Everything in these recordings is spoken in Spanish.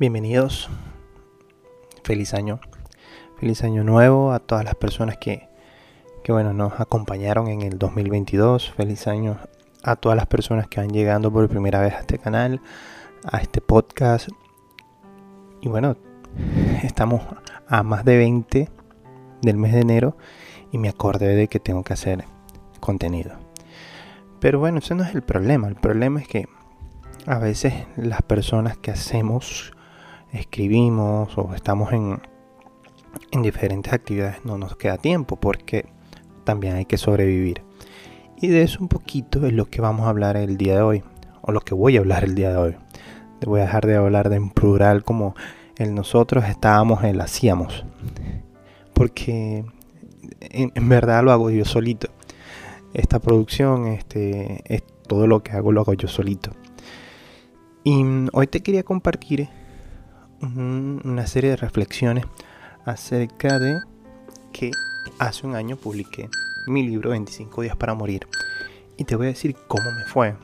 Bienvenidos. Feliz año. Feliz año nuevo a todas las personas que, que bueno, nos acompañaron en el 2022. Feliz año a todas las personas que van llegando por primera vez a este canal, a este podcast. Y bueno, estamos a más de 20 del mes de enero y me acordé de que tengo que hacer contenido. Pero bueno, ese no es el problema. El problema es que a veces las personas que hacemos escribimos o estamos en, en diferentes actividades no nos queda tiempo porque también hay que sobrevivir. Y de eso un poquito es lo que vamos a hablar el día de hoy, o lo que voy a hablar el día de hoy. Voy a dejar de hablar de en plural como el nosotros estábamos, el hacíamos. Porque en, en, verdad lo hago yo solito. Esta producción, este, es todo lo que hago lo hago yo solito. Y hoy te quería compartir una serie de reflexiones acerca de que hace un año publiqué mi libro 25 días para morir y te voy a decir cómo me fue.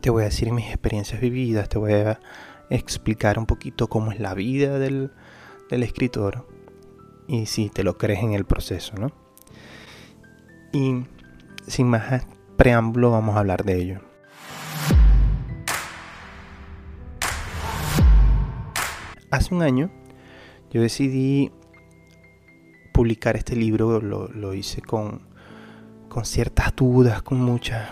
Te voy a decir mis experiencias vividas, te voy a explicar un poquito cómo es la vida del, del escritor y si te lo crees en el proceso, ¿no? Y sin más preámbulo vamos a hablar de ello. Hace un año yo decidí publicar este libro, lo, hice con, con, ciertas dudas, con muchas,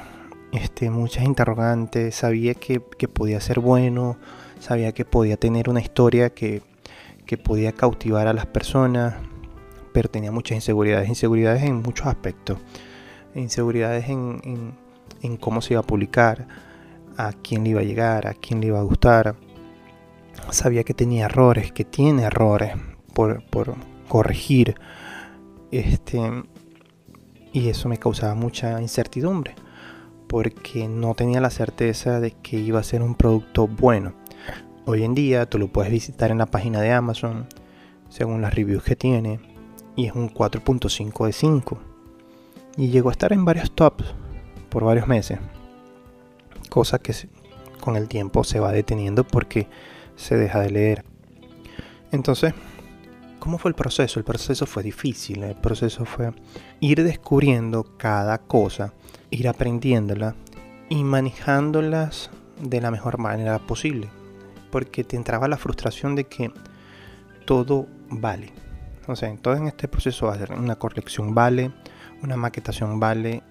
este, muchas interrogantes, sabía que, que, podía ser bueno, sabía que podía tener una historia que, que podía cautivar a las personas, pero tenía muchas inseguridades, inseguridades en muchos aspectos, inseguridades en, en, en cómo se iba a publicar, a quién le iba a llegar, a quién le iba a gustar sabía que tenía errores, que tiene errores por, por corregir. Este, y eso me causaba mucha incertidumbre, porque no tenía la certeza de que iba a ser un producto bueno. Hoy en día tú lo puedes visitar en la página de Amazon, según las reviews que tiene, y es un 4.5 de 5. Y llegó a estar en varios tops por varios meses, cosa que con el tiempo se va deteniendo porque se deja de leer. Entonces, ¿cómo fue el proceso? El proceso fue difícil, el proceso fue ir descubriendo cada cosa, ir aprendiéndola y manejándolas de la mejor manera posible. Porque te entraba la frustración de que todo vale. O sea, entonces en este proceso va a ser una corrección vale, una maquetación vale,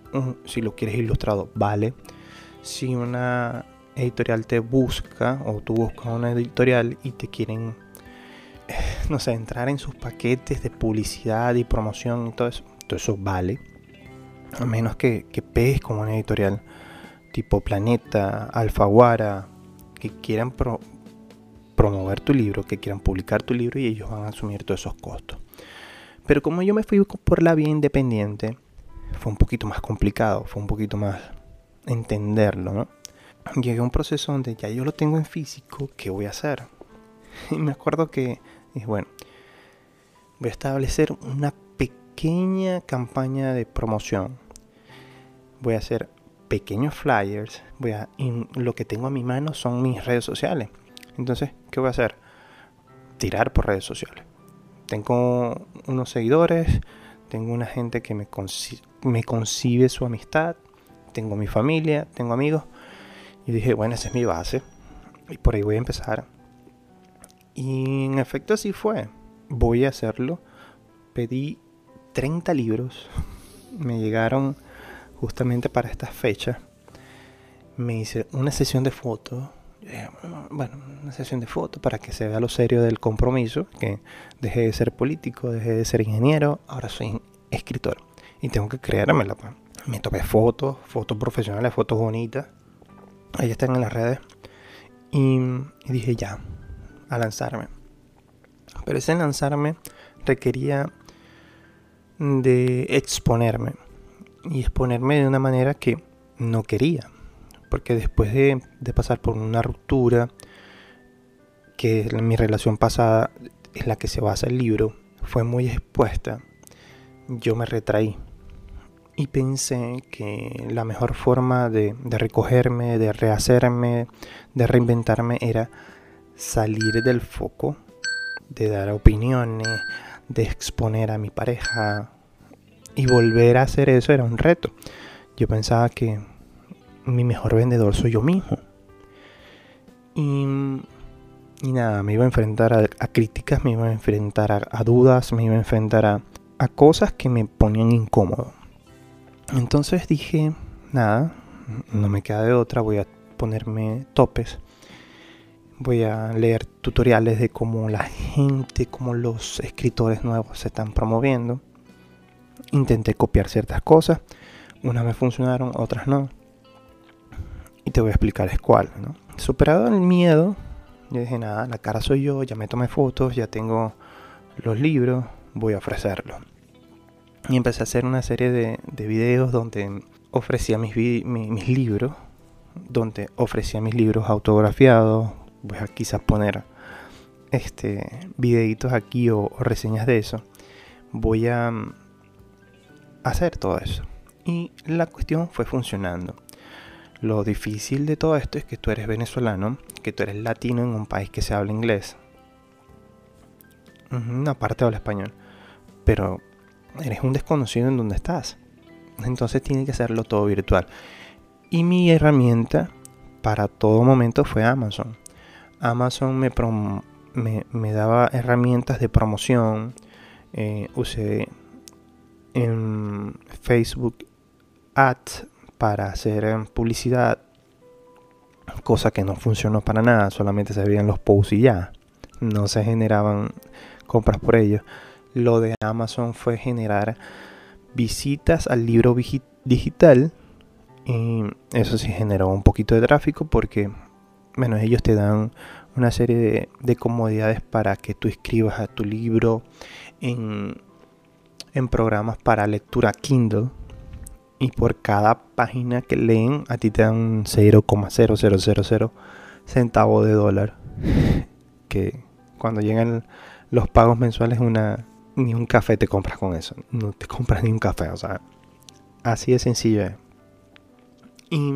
si lo quieres ilustrado vale, si una editorial te busca o tú buscas una editorial y te quieren, eh, no sé, entrar en sus paquetes de publicidad y promoción y todo eso, todo eso vale. A menos que, que pegues como una editorial tipo Planeta, Alfaguara, que quieran promover tu libro, que quieran publicar tu libro y ellos van a asumir todos esos costos. Pero como yo me fui por la vía independiente, fue un poquito más complicado, fue un poquito más entenderlo, ¿no? Llegué a un proceso donde ya yo lo tengo en físico, ¿qué voy a hacer? Y me acuerdo que dije, bueno, voy a establecer una pequeña campaña de promoción. Voy a hacer pequeños flyers. Voy a, lo que tengo a mi mano son mis redes sociales. Entonces, ¿qué voy a hacer? Tirar por redes sociales. Tengo unos seguidores, tengo una gente que me, me concibe su amistad, tengo mi familia, tengo amigos y dije, bueno, esa es mi base. Y por ahí voy a empezar. Y en efecto así fue. Voy a hacerlo. Pedí 30 libros. Me llegaron justamente para esta fecha. Me hice una sesión de fotos. Bueno, una sesión de fotos para que se vea lo serio del compromiso. Que dejé de ser político, dejé de ser ingeniero. Ahora soy escritor. Y tengo que creérmela. Pues. Me tomé fotos, fotos profesionales, fotos bonitas ahí están en las redes. Y, dije ya, a lanzarme. Pero ese lanzarme requería de exponerme. Y exponerme de una manera que no quería. Porque después de, pasar por una ruptura, que mi relación pasada es la que se basa el libro, fue muy expuesta, yo me retraí y pensé que la mejor forma de, recogerme, de rehacerme, de reinventarme era salir del foco, de dar opiniones, de exponer a mi pareja y volver a hacer eso era un reto. Yo pensaba que mi mejor vendedor soy yo mismo. Y, nada, me iba a enfrentar a, críticas, me iba a enfrentar a, dudas, me iba a enfrentar a, a cosas que me ponían incómodo. Entonces dije, nada, no me queda de otra, voy a ponerme topes. Voy a leer tutoriales de cómo la gente, cómo los escritores nuevos se están promoviendo. Intenté copiar ciertas cosas, unas me funcionaron, otras no. Y te voy a explicar es cuál. Superado el miedo, yo dije, nada, la cara soy yo, ya me tomé fotos, ya tengo los libros, voy a ofrecerlo. Y empecé a hacer una serie de, videos donde ofrecía mis, mis, libros, donde ofrecía mis libros autografiados. Voy a quizás poner este videitos aquí o, reseñas de eso. Voy a mm, hacer todo eso. Y la cuestión fue funcionando. Lo difícil de todo esto es que tú eres venezolano, que tú eres latino en un país que se habla inglés. Una parte habla español. Pero eres un desconocido en donde estás. Entonces tiene que hacerlo todo virtual. Y mi herramienta para todo momento fue Amazon. Amazon me, me, daba herramientas de promoción. Eh, usé Facebook Ads para hacer eh, publicidad. Cosa que no funcionó para nada. Solamente se veían los posts y ya. No se generaban compras por ellos lo de Amazon fue generar visitas al libro digital. Y eso sí generó un poquito de tráfico porque, bueno, ellos te dan una serie de, comodidades para que tú escribas a tu libro en, en programas para lectura Kindle. Y por cada página que leen, a ti te dan 0,0000 centavos de dólar. Que cuando llegan los pagos mensuales, una, ni un café te compras con eso. No te compras ni un café, o sea, así de sencillo es. Y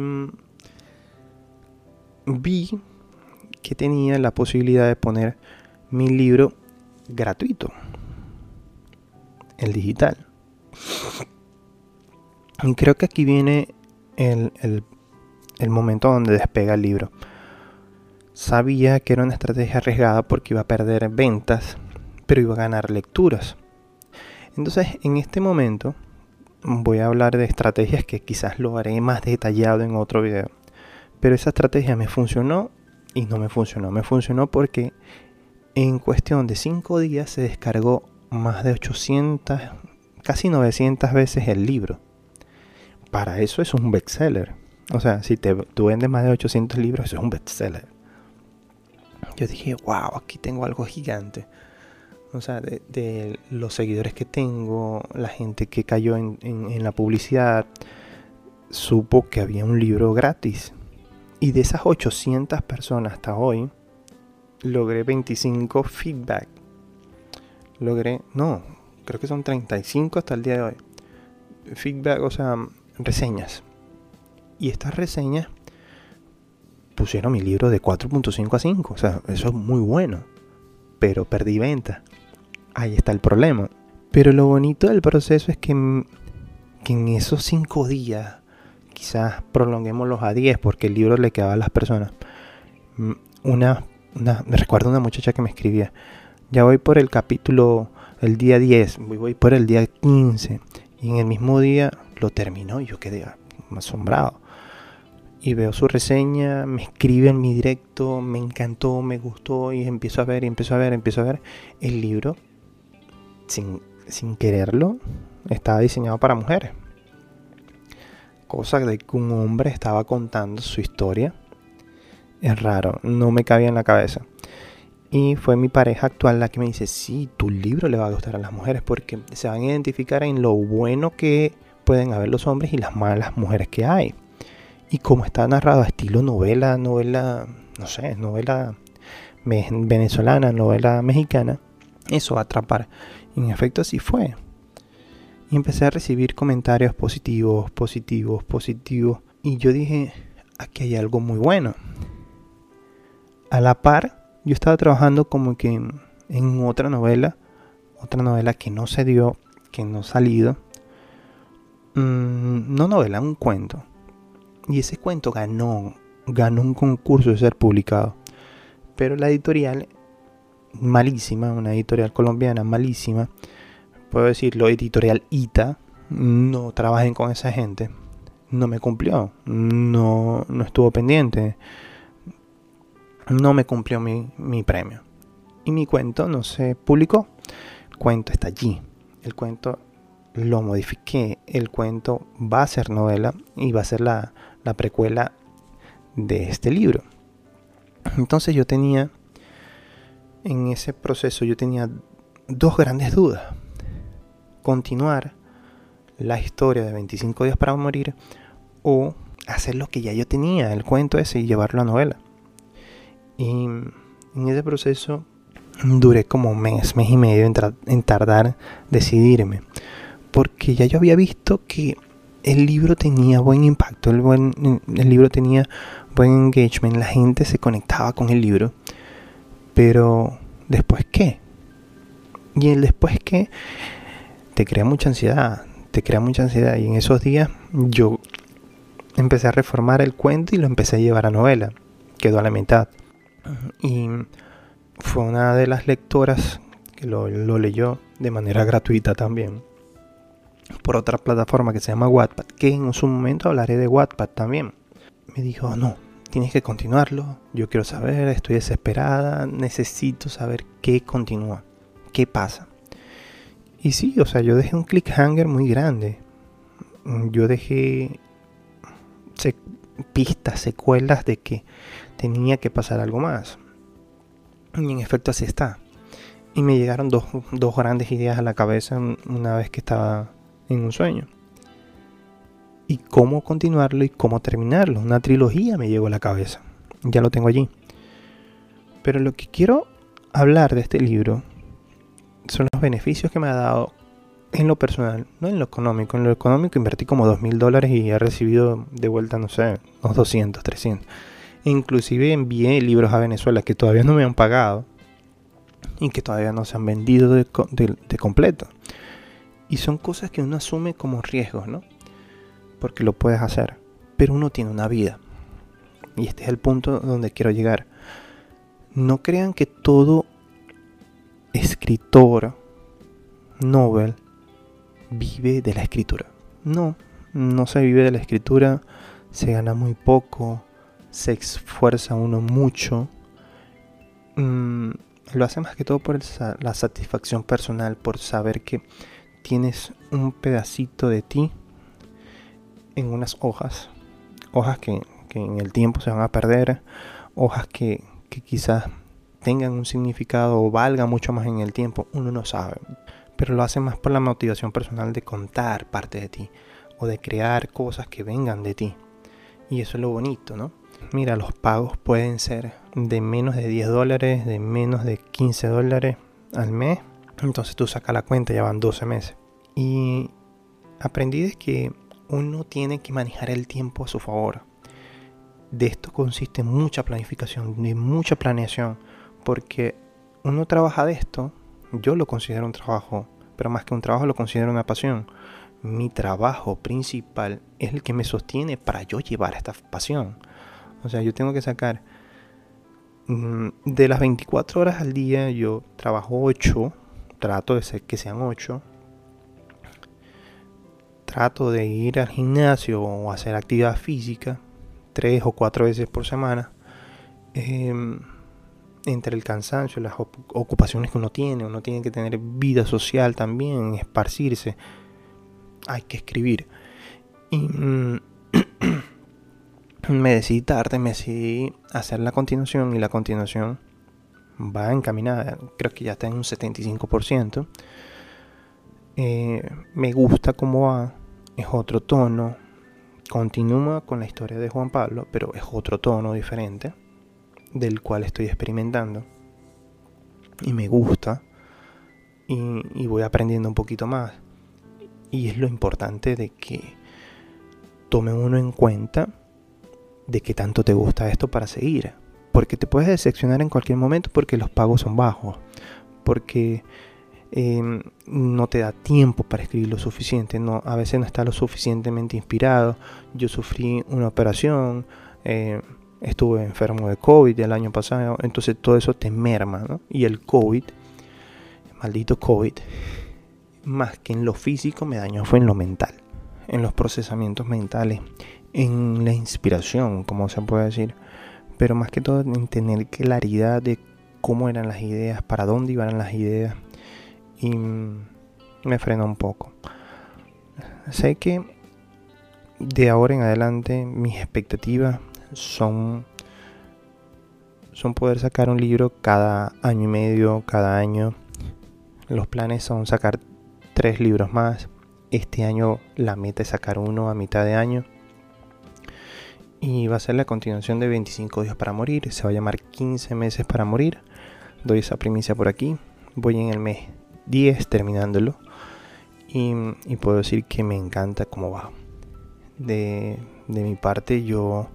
vi que tenía la posibilidad de poner mi libro gratuito, el digital. Y creo que aquí viene el, el, el momento donde despega el libro. Sabía que era una estrategia arriesgada porque iba a perder ventas pero iba a ganar lecturas. Entonces, en este momento voy a hablar de estrategias que quizás lo haré más detallado en otro video. Pero esa estrategia me funcionó y no me funcionó. Me funcionó porque en cuestión de 5 días se descargó más de 800, casi 900 veces el libro. Para eso es un bestseller. O sea, si te, tú vendes más de 800 libros, es un bestseller. Yo dije, wow, aquí tengo algo gigante o sea, de, los seguidores que tengo, la gente que cayó en, la publicidad, supo que había un libro gratis. Y de esas 800 personas hasta hoy, logré 25 feedback. Logré, no, creo que son 35 hasta el día de hoy. Feedback, o sea, reseñas. Y estas reseñas pusieron mi libro de 4.5 a 5. O sea, eso es muy bueno. Pero perdí venta ahí está el problema. Pero lo bonito del proceso es que, en esos cinco días, quizás prolonguémoslos a 10 porque el libro le quedaba a las personas. Una, una, me recuerdo una muchacha que me escribía, ya voy por el capítulo, el día 10, voy, voy por el día 15. Y en el mismo día lo terminó y yo quedé asombrado. Y veo su reseña, me escribe en mi directo, me encantó, me gustó y empiezo a ver, y empiezo a ver, empiezo a ver el libro sin, quererlo, estaba diseñado para mujeres. Cosa de que un hombre estaba contando su historia. Es raro, no me cabía en la cabeza. Y fue mi pareja actual la que me dice, sí, tu libro le va a gustar a las mujeres porque se van a identificar en lo bueno que pueden haber los hombres y las malas mujeres que hay. Y como está narrado a estilo novela, novela, no sé, novela venezolana, novela mexicana, eso va a atrapar. En efecto así fue. Y empecé a recibir comentarios positivos, positivos, positivos. Y yo dije, aquí hay algo muy bueno. A la par, yo estaba trabajando como que en, otra novela, otra novela que no se dio, que no ha salido. Mm, no novela, un cuento. Y ese cuento ganó, ganó un concurso de ser publicado. Pero la editorial, malísima, una editorial colombiana malísima, puedo decirlo, editorial ITA, no trabajen con esa gente, no me cumplió, no, no estuvo pendiente, no me cumplió mi, mi premio. Y mi cuento no se publicó. Cuento está allí. El cuento lo modifiqué. El cuento va a ser novela y va a ser la, la precuela de este libro. Entonces yo tenía, en ese proceso yo tenía dos grandes dudas. Continuar la historia de 25 días para morir o hacer lo que ya yo tenía, el cuento ese y llevarlo a novela. Y en ese proceso duré como un mes, mes y medio en, tardar decidirme. Porque ya yo había visto que el libro tenía buen impacto, el, buen, el libro tenía buen engagement, la gente se conectaba con el libro. Pero después qué? Y el después qué te crea mucha ansiedad, te crea mucha ansiedad. Y en esos días yo empecé a reformar el cuento y lo empecé a llevar a novela. Quedó a la mitad. Y fue una de las lectoras que lo, leyó de manera gratuita también. Por otra plataforma que se llama Wattpad, que en su momento hablaré de Wattpad también. Me dijo, no, tienes que continuarlo, yo quiero saber, estoy desesperada, necesito saber qué continúa, qué pasa. Y sí, o sea, yo dejé un clickhanger muy grande. Yo dejé pistas, secuelas de que tenía que pasar algo más. Y en efecto así está. Y me llegaron dos, grandes ideas a la cabeza una vez que estaba en un sueño. Y cómo continuarlo y cómo terminarlo. Una trilogía me llegó a la cabeza. Ya lo tengo allí. Pero lo que quiero hablar de este libro son los beneficios que me ha dado en lo personal, no en lo económico. En lo económico invertí como dos mil dólares y he recibido de vuelta, no sé, unos 200, 300. Inclusive envié libros a Venezuela que todavía no me han pagado y que todavía no se han vendido de, completo. Y son cosas que uno asume como riesgos, ¿no? Porque lo puedes hacer. Pero uno tiene una vida. Y este es el punto donde quiero llegar. No crean que todo escritor, Nobel, vive de la escritura. No, no se vive de la escritura, se gana muy poco, se esfuerza uno mucho. Mm, lo hace más que todo por la satisfacción personal, por saber que tienes un pedacito de ti en unas hojas. Hojas que, en el tiempo se van a perder, hojas que, que quizás tengan un significado o valgan mucho más en el tiempo, uno no sabe. Pero lo hace más por la motivación personal de contar parte de ti o de crear cosas que vengan de ti. Y eso es lo bonito, ¿no? mira, los pagos pueden ser de menos de 10 dólares, de menos de 15 dólares al mes. Entonces tú sacas la cuenta, ya van 12 meses. Y aprendí de que uno tiene que manejar el tiempo a su favor. De esto consiste mucha planificación, de mucha planeación, porque uno trabaja de esto, yo lo considero un trabajo, pero más que un trabajo lo considero una pasión. Mi trabajo principal es el que me sostiene para yo llevar esta pasión. O sea, yo tengo que sacar mm, de las 24 horas al día, yo trabajo 8, trato de ser que sean 8. Trato de ir al gimnasio o hacer actividad física 3 o 4 veces por semana. Em, entre el cansancio, las ocupaciones que uno tiene, uno tiene que tener vida social también, esparcirse, hay que escribir. Y me decidí tarde, me decidí hacer la continuación y la continuación va encaminada, creo que ya está en un 75%. Eh, me gusta cómo va, es otro tono, continúa con la historia de Juan Pablo, pero es otro tono diferente del cual estoy experimentando y me gusta y, voy aprendiendo un poquito más. Y es lo importante de que tome uno en cuenta de qué tanto te gusta esto para seguir. porque te puedes decepcionar en cualquier momento porque los pagos son bajos, porque em, no te da tiempo para escribir lo suficiente, no, a veces no está lo suficientemente inspirado. Yo sufrí una operación, eh, estuve enfermo de COVID el año pasado, entonces todo eso te merma, ¿no? Y el COVID, maldito COVID, más que en lo físico me dañó fue en lo mental, en los procesamientos mentales, en la inspiración, como se puede decir, pero más que todo en tener claridad de cómo eran las ideas, para dónde iban las ideas y me frenó un poco. Sé que de ahora en adelante mis expectativas son son poder sacar un libro cada año y medio, cada año. Los planes son sacar tres libros más. Este año la meta es sacar uno a mitad de año. Y va a ser la continuación de 25 días para morir. Se va a llamar 15 meses para morir. Doy esa primicia por aquí. Voy en el mes 10 terminándolo. Y, puedo decir que me encanta cómo va. De, de mi parte yo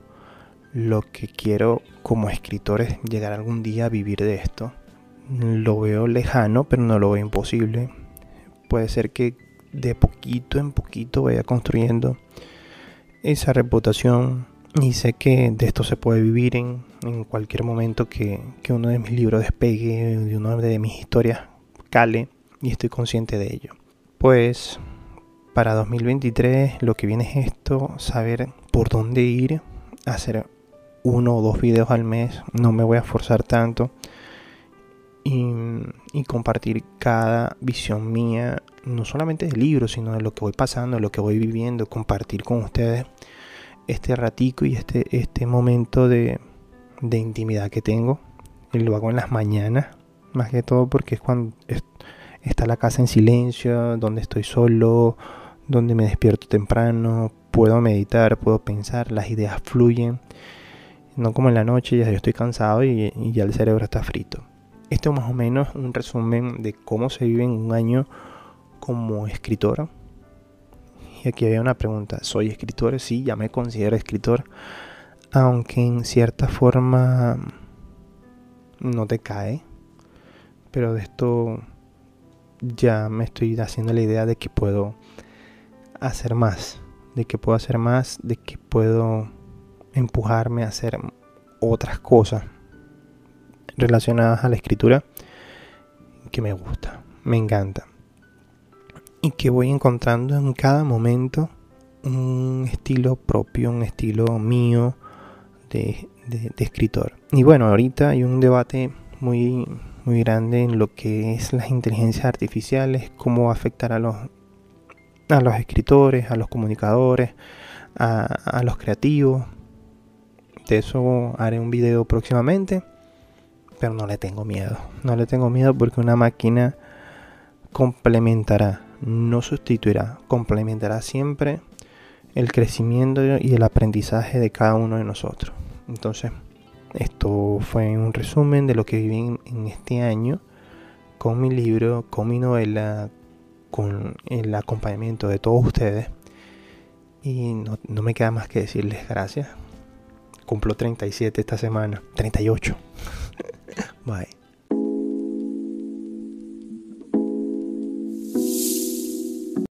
lo que quiero como escritor es llegar algún día a vivir de esto. Lo veo lejano, pero no lo veo imposible. Puede ser que de poquito en poquito vaya construyendo esa reputación y sé que de esto se puede vivir en, en cualquier momento que, que, uno de mis libros despegue, de una de mis historias cale y estoy consciente de ello. Pues para 2023 lo que viene es esto, saber por dónde ir, hacer uno o dos videos al mes, no me voy a forzar tanto. Y, compartir cada visión mía, no solamente del libro, sino de lo que voy pasando, de lo que voy viviendo, compartir con ustedes este ratico y este, este momento de, de intimidad que tengo. Y lo hago en las mañanas, más que todo porque es cuando está la casa en silencio, donde estoy solo, donde me despierto temprano, puedo meditar, puedo pensar, las ideas fluyen no como en la noche, ya yo estoy cansado y, ya el cerebro está frito. Esto es más o menos un resumen de cómo se vive en un año como escritor. Y aquí había una pregunta, ¿soy escritor? Sí, ya me considero escritor, aunque en cierta forma no te cae. Pero de esto ya me estoy haciendo la idea de que puedo hacer más, de que puedo hacer más, de que puedo empujarme a hacer otras cosas relacionadas a la escritura que me gusta, me encanta. Y que voy encontrando en cada momento un estilo propio, un estilo mío de, escritor. Y bueno, ahorita hay un debate muy, muy grande en lo que es las inteligencias artificiales, cómo afectar a los, a los escritores, a los comunicadores, a, a los creativos, de eso haré un video próximamente. Pero no le tengo miedo. No le tengo miedo porque una máquina complementará, no sustituirá, complementará siempre el crecimiento y el aprendizaje de cada uno de nosotros. Entonces, esto fue un resumen de lo que viví en, este año con mi libro, con mi novela, con el acompañamiento de todos ustedes. Y no, no me queda más que decirles gracias Cumplo 37 esta semana. 38. Bye.